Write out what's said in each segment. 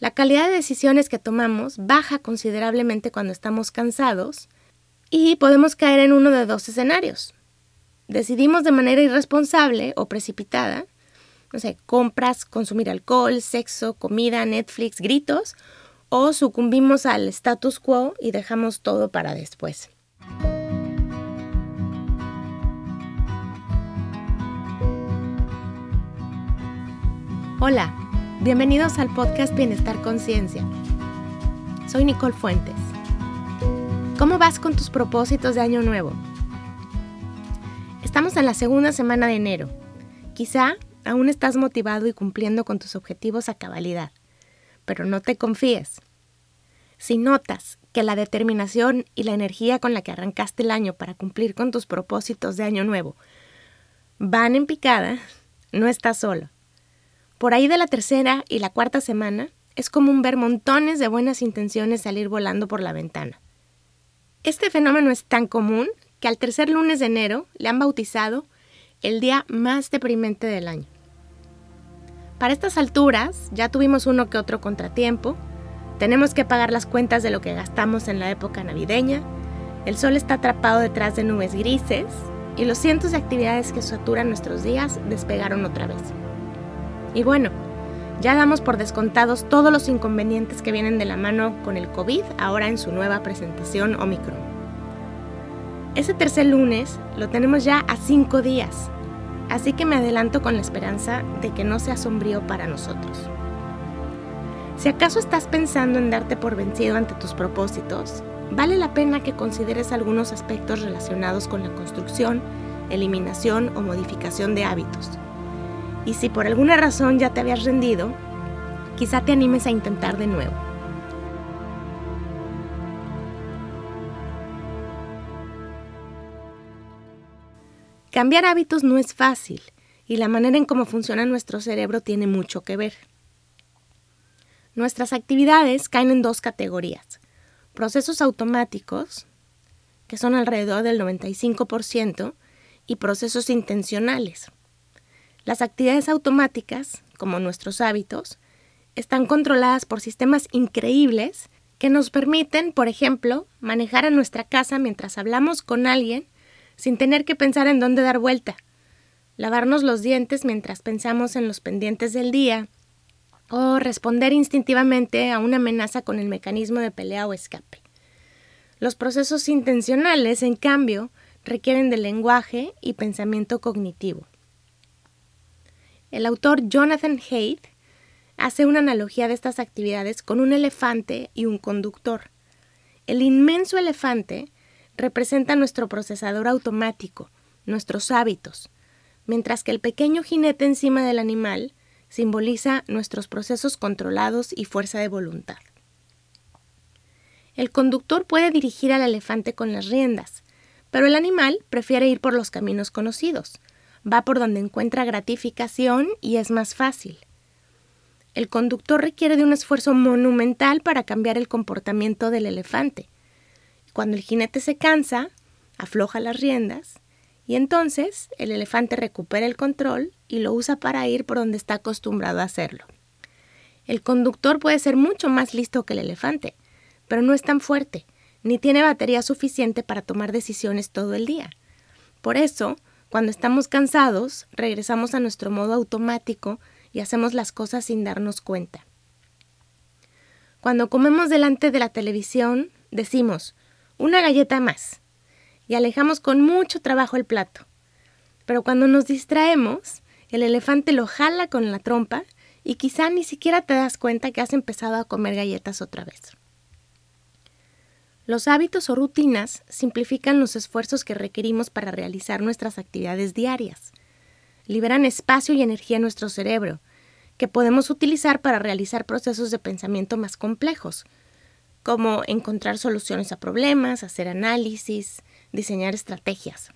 La calidad de decisiones que tomamos baja considerablemente cuando estamos cansados y podemos caer en uno de dos escenarios. Decidimos de manera irresponsable o precipitada, no sé, compras, consumir alcohol, sexo, comida, Netflix, gritos, o sucumbimos al status quo y dejamos todo para después. Hola, bienvenidos al podcast Bienestar Conciencia. Soy Nicole Fuentes. ¿Cómo vas con tus propósitos de año nuevo? Estamos en la segunda semana de enero. Quizá aún estás motivado y cumpliendo con tus objetivos a cabalidad, pero no te confíes. Si notas que la determinación y la energía con la que arrancaste el año para cumplir con tus propósitos de año nuevo van en picada, no estás solo. Por ahí de la tercera y la cuarta semana, es común ver montones de buenas intenciones salir volando por la ventana. Este fenómeno es tan común que al tercer lunes de enero le han bautizado el día más deprimente del año. Para estas alturas ya tuvimos uno que otro contratiempo, tenemos que pagar las cuentas de lo que gastamos en la época navideña, el sol está atrapado detrás de nubes grises y los cientos de actividades que saturan nuestros días despegaron otra vez. Y bueno, ya damos por descontados todos los inconvenientes que vienen de la mano con el COVID ahora en su nueva presentación Omicron. Ese tercer lunes lo tenemos ya a cinco días, así que me adelanto con la esperanza de que no sea sombrío para nosotros. Si acaso estás pensando en darte por vencido ante tus propósitos, vale la pena que consideres algunos aspectos relacionados con la construcción, eliminación o modificación de hábitos y si por alguna razón ya te habías rendido, quizá te animes a intentar de nuevo. Cambiar hábitos no es fácil y la manera en cómo funciona nuestro cerebro tiene mucho que ver. Nuestras actividades caen en dos categorías. Procesos automáticos, que son alrededor del 95%, y procesos intencionales, las actividades automáticas, como nuestros hábitos, están controladas por sistemas increíbles que nos permiten, por ejemplo, manejar a nuestra casa mientras hablamos con alguien sin tener que pensar en dónde dar vuelta, lavarnos los dientes mientras pensamos en los pendientes del día, o responder instintivamente a una amenaza con el mecanismo de pelea o escape. Los procesos intencionales, en cambio, requieren de lenguaje y pensamiento cognitivo. El autor Jonathan Haidt hace una analogía de estas actividades con un elefante y un conductor. El inmenso elefante representa nuestro procesador automático, nuestros hábitos, mientras que el pequeño jinete encima del animal simboliza nuestros procesos controlados y fuerza de voluntad. El conductor puede dirigir al elefante con las riendas, pero el animal prefiere ir por los caminos conocidos, va por donde encuentra gratificación y es más fácil. El conductor requiere de un esfuerzo monumental para cambiar el comportamiento del elefante. Cuando el jinete se cansa, afloja las riendas y entonces el elefante recupera el control y lo usa para ir por donde está acostumbrado a hacerlo. El conductor puede ser mucho más listo que el elefante, pero no es tan fuerte, ni tiene batería suficiente para tomar decisiones todo el día. Por eso, cuando estamos cansados, regresamos a nuestro modo automático y hacemos las cosas sin darnos cuenta. Cuando comemos delante de la televisión, decimos, una galleta más, y alejamos con mucho trabajo el plato. Pero cuando nos distraemos, el elefante lo jala con la trompa y quizá ni siquiera te das cuenta que has empezado a comer galletas otra vez. Los hábitos o rutinas simplifican los esfuerzos que requerimos para realizar nuestras actividades diarias. Liberan espacio y energía en nuestro cerebro, que podemos utilizar para realizar procesos de pensamiento más complejos, como encontrar soluciones a problemas, hacer análisis, diseñar estrategias.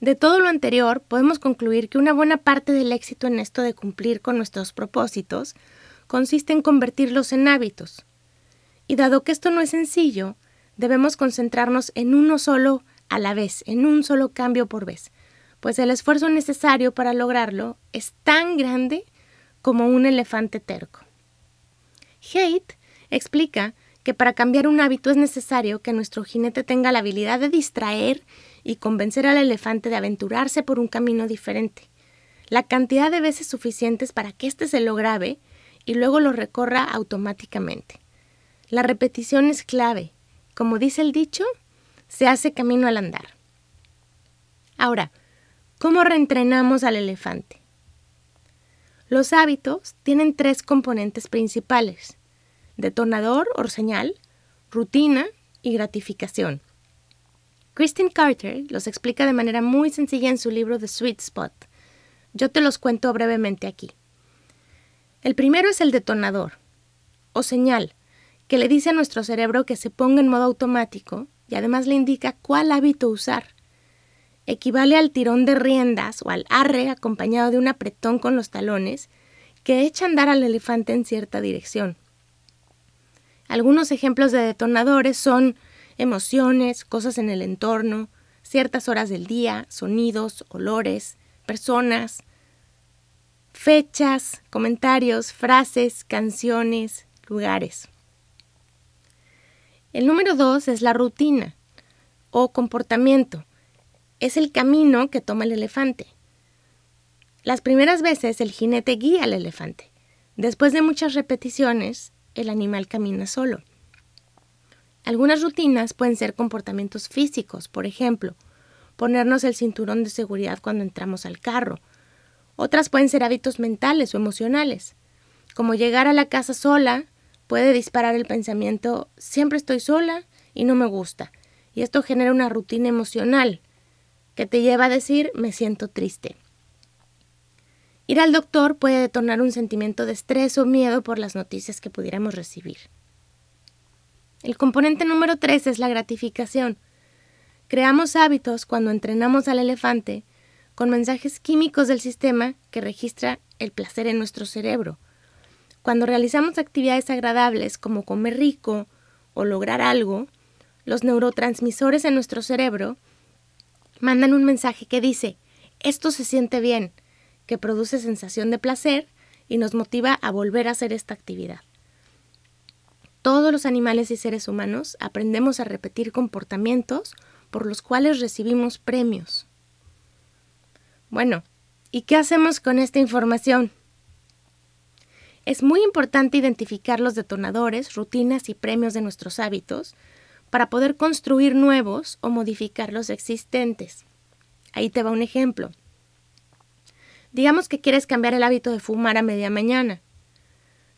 De todo lo anterior, podemos concluir que una buena parte del éxito en esto de cumplir con nuestros propósitos consiste en convertirlos en hábitos, y dado que esto no es sencillo, debemos concentrarnos en uno solo a la vez, en un solo cambio por vez, pues el esfuerzo necesario para lograrlo es tan grande como un elefante terco. Haidt explica que para cambiar un hábito es necesario que nuestro jinete tenga la habilidad de distraer y convencer al elefante de aventurarse por un camino diferente, la cantidad de veces suficientes para que éste se lo grabe y luego lo recorra automáticamente. La repetición es clave. Como dice el dicho, se hace camino al andar. Ahora, ¿cómo reentrenamos al elefante? Los hábitos tienen tres componentes principales, detonador o señal, rutina y gratificación. Christine Carter los explica de manera muy sencilla en su libro The Sweet Spot. Yo te los cuento brevemente aquí. El primero es el detonador, o señal, que le dice a nuestro cerebro que se ponga en modo automático y además le indica cuál hábito usar. Equivale al tirón de riendas o al arre acompañado de un apretón con los talones que echa a andar al elefante en cierta dirección. Algunos ejemplos de detonadores son emociones, cosas en el entorno, ciertas horas del día, sonidos, olores, personas, fechas, comentarios, frases, canciones, lugares. El número dos es la rutina o comportamiento. Es el camino que toma el elefante. Las primeras veces el jinete guía al elefante. Después de muchas repeticiones, el animal camina solo. Algunas rutinas pueden ser comportamientos físicos, por ejemplo, ponernos el cinturón de seguridad cuando entramos al carro. Otras pueden ser hábitos mentales o emocionales, como llegar a la casa sola puede disparar el pensamiento siempre estoy sola y no me gusta, y esto genera una rutina emocional que te lleva a decir me siento triste. Ir al doctor puede detonar un sentimiento de estrés o miedo por las noticias que pudiéramos recibir. El componente número 3 es la gratificación. Creamos hábitos cuando entrenamos al elefante con mensajes químicos del sistema que registra el placer en nuestro cerebro. Cuando realizamos actividades agradables como comer rico o lograr algo, los neurotransmisores en nuestro cerebro mandan un mensaje que dice, esto se siente bien, que produce sensación de placer y nos motiva a volver a hacer esta actividad todos los animales y seres humanos aprendemos a repetir comportamientos por los cuales recibimos premios. Bueno, ¿y qué hacemos con esta información? Es muy importante identificar los detonadores, rutinas y premios de nuestros hábitos para poder construir nuevos o modificar los existentes. Ahí te va un ejemplo. Digamos que quieres cambiar el hábito de fumar a media mañana.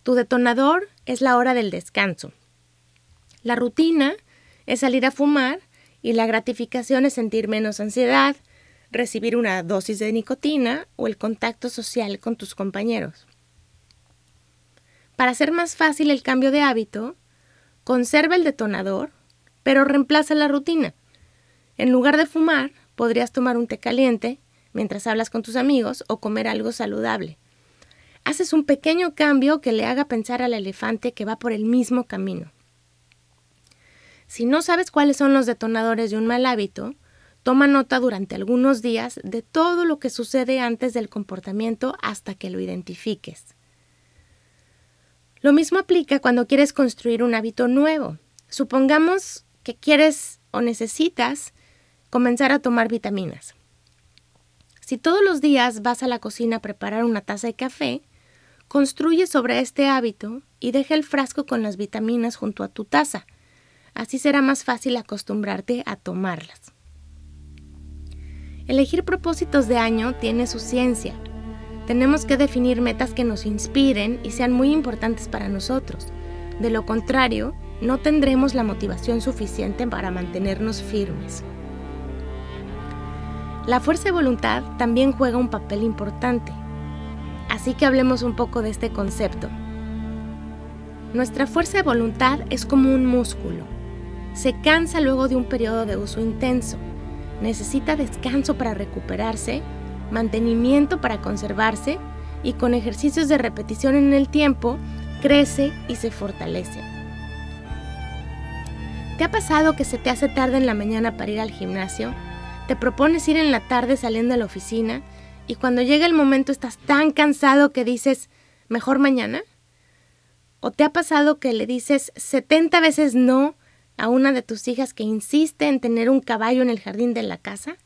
Tu detonador es la hora del descanso. La rutina es salir a fumar y la gratificación es sentir menos ansiedad, recibir una dosis de nicotina o el contacto social con tus compañeros. Para hacer más fácil el cambio de hábito, conserva el detonador, pero reemplaza la rutina. En lugar de fumar, podrías tomar un té caliente mientras hablas con tus amigos o comer algo saludable haces un pequeño cambio que le haga pensar al elefante que va por el mismo camino. Si no sabes cuáles son los detonadores de un mal hábito, toma nota durante algunos días de todo lo que sucede antes del comportamiento hasta que lo identifiques. Lo mismo aplica cuando quieres construir un hábito nuevo. Supongamos que quieres o necesitas comenzar a tomar vitaminas. Si todos los días vas a la cocina a preparar una taza de café, Construye sobre este hábito y deja el frasco con las vitaminas junto a tu taza. Así será más fácil acostumbrarte a tomarlas. Elegir propósitos de año tiene su ciencia. Tenemos que definir metas que nos inspiren y sean muy importantes para nosotros. De lo contrario, no tendremos la motivación suficiente para mantenernos firmes. La fuerza de voluntad también juega un papel importante. Así que hablemos un poco de este concepto. Nuestra fuerza de voluntad es como un músculo. Se cansa luego de un periodo de uso intenso. Necesita descanso para recuperarse, mantenimiento para conservarse y con ejercicios de repetición en el tiempo crece y se fortalece. ¿Te ha pasado que se te hace tarde en la mañana para ir al gimnasio? ¿Te propones ir en la tarde saliendo de la oficina y cuando llega el momento estás tan cansado que dices, mejor mañana? ¿O te ha pasado que le dices 70 veces no a una de tus hijas que insiste en tener un caballo en el jardín de la casa?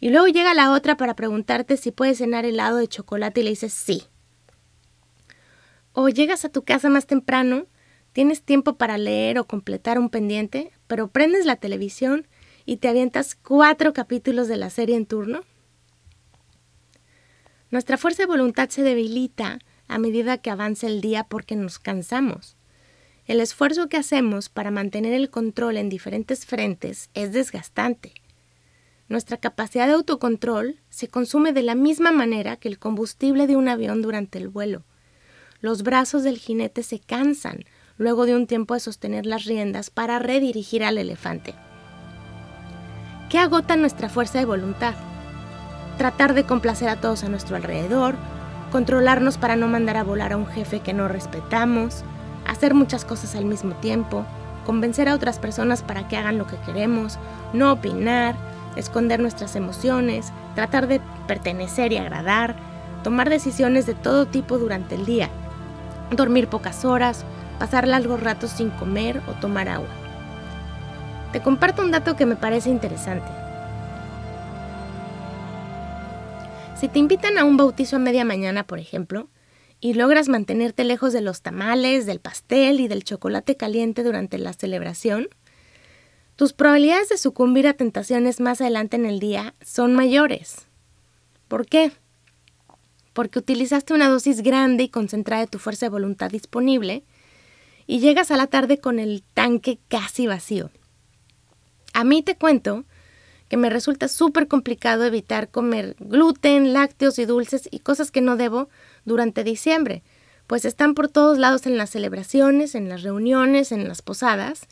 Y luego llega la otra para preguntarte si puedes cenar helado de chocolate y le dices sí. O llegas a tu casa más temprano, tienes tiempo para leer o completar un pendiente, pero prendes la televisión y te avientas cuatro capítulos de la serie en turno. Nuestra fuerza de voluntad se debilita a medida que avanza el día porque nos cansamos. El esfuerzo que hacemos para mantener el control en diferentes frentes es desgastante. Nuestra capacidad de autocontrol se consume de la misma manera que el combustible de un avión durante el vuelo. Los brazos del jinete se cansan luego de un tiempo de sostener las riendas para redirigir al elefante. ¿Qué agota nuestra fuerza de voluntad? Tratar de complacer a todos a nuestro alrededor, controlarnos para no mandar a volar a un jefe que no respetamos, hacer muchas cosas al mismo tiempo, convencer a otras personas para que hagan lo que queremos, no opinar, esconder nuestras emociones, tratar de pertenecer y agradar, tomar decisiones de todo tipo durante el día, dormir pocas horas, pasar largos ratos sin comer o tomar agua. Te comparto un dato que me parece interesante. Si te invitan a un bautizo a media mañana, por ejemplo, y logras mantenerte lejos de los tamales, del pastel y del chocolate caliente durante la celebración, tus probabilidades de sucumbir a tentaciones más adelante en el día son mayores. ¿Por qué? Porque utilizaste una dosis grande y concentrada de tu fuerza de voluntad disponible y llegas a la tarde con el tanque casi vacío. A mí te cuento que me resulta súper complicado evitar comer gluten, lácteos y dulces y cosas que no debo durante diciembre, pues están por todos lados en las celebraciones, en las reuniones, en las posadas,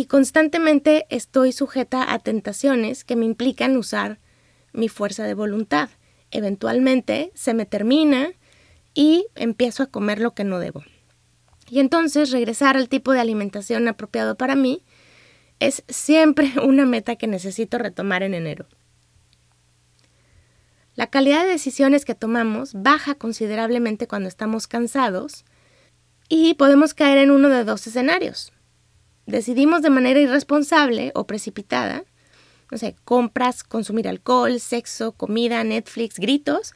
y constantemente estoy sujeta a tentaciones que me implican usar mi fuerza de voluntad. Eventualmente se me termina y empiezo a comer lo que no debo. Y entonces regresar al tipo de alimentación apropiado para mí es siempre una meta que necesito retomar en enero. La calidad de decisiones que tomamos baja considerablemente cuando estamos cansados y podemos caer en uno de dos escenarios. Decidimos de manera irresponsable o precipitada, no sé, compras, consumir alcohol, sexo, comida, Netflix, gritos,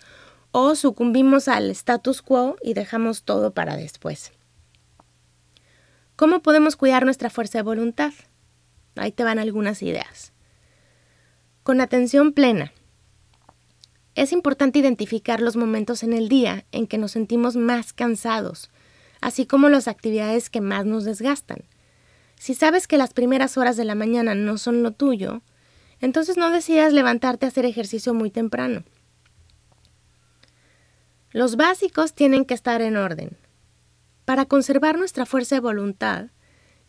o sucumbimos al status quo y dejamos todo para después. ¿Cómo podemos cuidar nuestra fuerza de voluntad? Ahí te van algunas ideas. Con atención plena. Es importante identificar los momentos en el día en que nos sentimos más cansados, así como las actividades que más nos desgastan. Si sabes que las primeras horas de la mañana no son lo tuyo, entonces no decidas levantarte a hacer ejercicio muy temprano. Los básicos tienen que estar en orden. Para conservar nuestra fuerza de voluntad,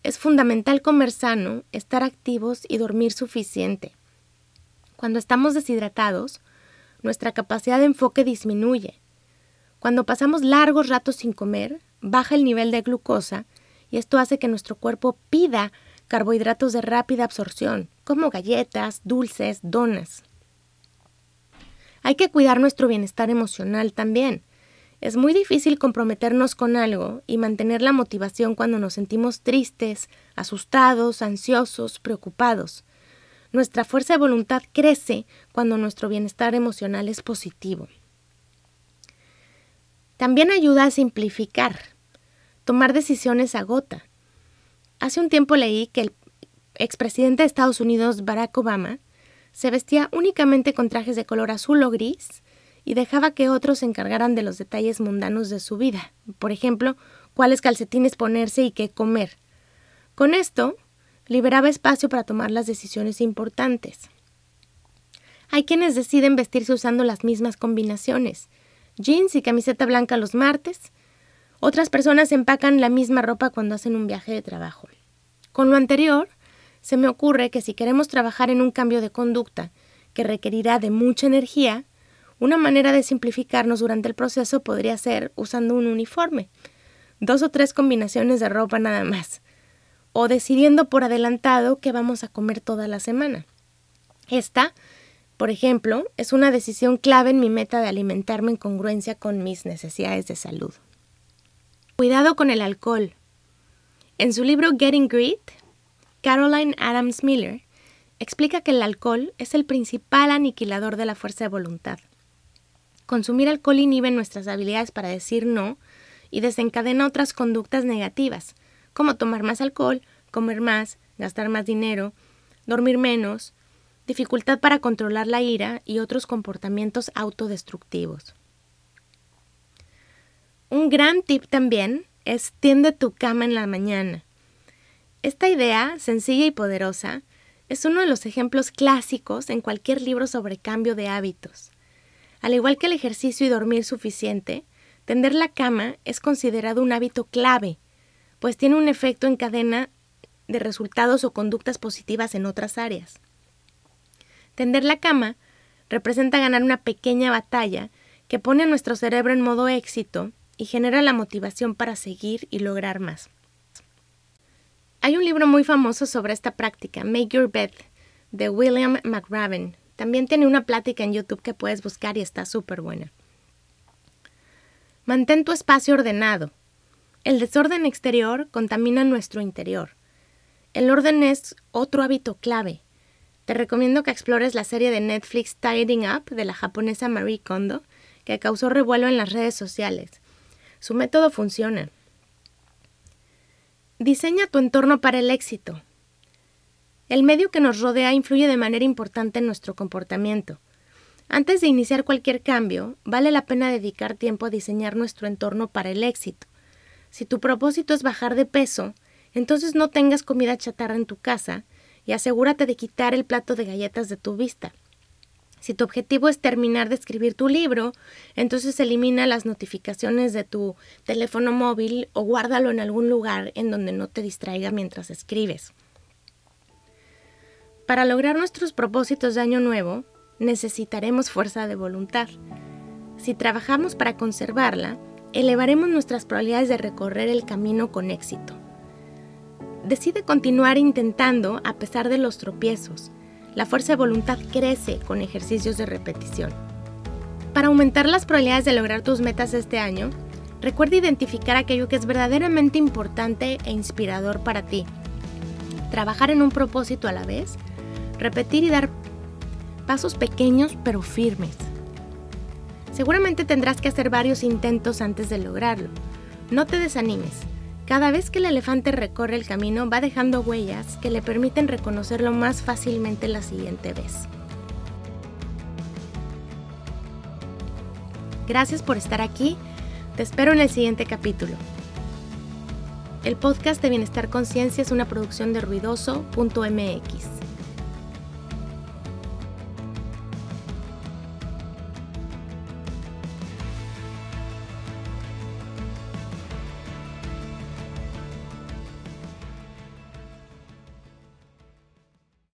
es fundamental comer sano, estar activos y dormir suficiente. Cuando estamos deshidratados, nuestra capacidad de enfoque disminuye. Cuando pasamos largos ratos sin comer, baja el nivel de glucosa y esto hace que nuestro cuerpo pida carbohidratos de rápida absorción, como galletas, dulces, donas. Hay que cuidar nuestro bienestar emocional también. Es muy difícil comprometernos con algo y mantener la motivación cuando nos sentimos tristes, asustados, ansiosos, preocupados. Nuestra fuerza de voluntad crece cuando nuestro bienestar emocional es positivo. También ayuda a simplificar. Tomar decisiones agota. Hace un tiempo leí que el expresidente de Estados Unidos, Barack Obama, se vestía únicamente con trajes de color azul o gris y dejaba que otros se encargaran de los detalles mundanos de su vida, por ejemplo, cuáles calcetines ponerse y qué comer. Con esto, liberaba espacio para tomar las decisiones importantes. Hay quienes deciden vestirse usando las mismas combinaciones, jeans y camiseta blanca los martes. Otras personas empacan la misma ropa cuando hacen un viaje de trabajo. Con lo anterior, se me ocurre que si queremos trabajar en un cambio de conducta que requerirá de mucha energía, una manera de simplificarnos durante el proceso podría ser usando un uniforme, dos o tres combinaciones de ropa nada más, o decidiendo por adelantado qué vamos a comer toda la semana. Esta, por ejemplo, es una decisión clave en mi meta de alimentarme en congruencia con mis necesidades de salud. Cuidado con el alcohol. En su libro Getting Great, Caroline Adams Miller explica que el alcohol es el principal aniquilador de la fuerza de voluntad. Consumir alcohol inhibe nuestras habilidades para decir no y desencadena otras conductas negativas, como tomar más alcohol, comer más, gastar más dinero, dormir menos, dificultad para controlar la ira y otros comportamientos autodestructivos. Un gran tip también es tiende tu cama en la mañana. Esta idea, sencilla y poderosa, es uno de los ejemplos clásicos en cualquier libro sobre cambio de hábitos. Al igual que el ejercicio y dormir suficiente, tender la cama es considerado un hábito clave, pues tiene un efecto en cadena de resultados o conductas positivas en otras áreas. Tender la cama representa ganar una pequeña batalla que pone a nuestro cerebro en modo éxito y genera la motivación para seguir y lograr más. Hay un libro muy famoso sobre esta práctica, Make Your Bed, de William McRaven. También tiene una plática en YouTube que puedes buscar y está súper buena. Mantén tu espacio ordenado. El desorden exterior contamina nuestro interior. El orden es otro hábito clave. Te recomiendo que explores la serie de Netflix Tidying Up de la japonesa Marie Kondo, que causó revuelo en las redes sociales. Su método funciona. Diseña tu entorno para el éxito. El medio que nos rodea influye de manera importante en nuestro comportamiento. Antes de iniciar cualquier cambio, vale la pena dedicar tiempo a diseñar nuestro entorno para el éxito. Si tu propósito es bajar de peso, entonces no tengas comida chatarra en tu casa y asegúrate de quitar el plato de galletas de tu vista. Si tu objetivo es terminar de escribir tu libro, entonces elimina las notificaciones de tu teléfono móvil o guárdalo en algún lugar en donde no te distraiga mientras escribes. Para lograr nuestros propósitos de año nuevo, necesitaremos fuerza de voluntad. Si trabajamos para conservarla, elevaremos nuestras probabilidades de recorrer el camino con éxito. Decide continuar intentando a pesar de los tropiezos la fuerza de voluntad crece con ejercicios de repetición. Para aumentar las probabilidades de lograr tus metas este año, recuerda identificar aquello que es verdaderamente importante e inspirador para ti. Trabajar en un propósito a la vez, repetir y dar pasos pequeños pero firmes. Seguramente tendrás que hacer varios intentos antes de lograrlo. No te desanimes. Cada vez que el elefante recorre el camino va dejando huellas que le permiten reconocerlo más fácilmente la siguiente vez. Gracias por estar aquí. Te espero en el siguiente capítulo. El podcast de Bienestar Conciencia es una producción de ruidoso.mx.